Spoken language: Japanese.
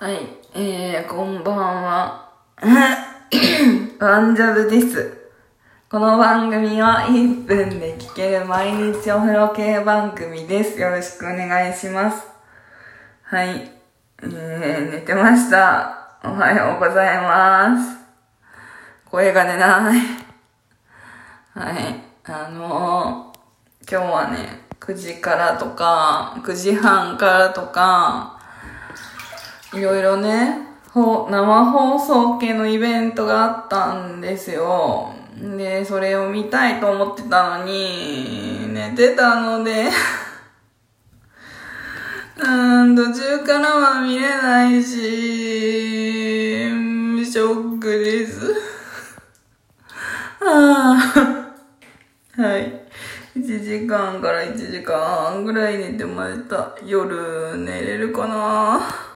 はい、えー、こんばんは。ワンジャブです。この番組は1分で聴ける毎日お風呂系番組です。よろしくお願いします。はい、えー、寝てました。おはようございます。声が出ない。はい、あのー、今日はね、9時からとか、9時半からとか、いろいろね、生放送系のイベントがあったんですよ。で、それを見たいと思ってたのに、寝てたので、うーん、途中からは見れないし、ショックです。は あ、はい。1時間から1時間ぐらい寝てました。夜寝れるかな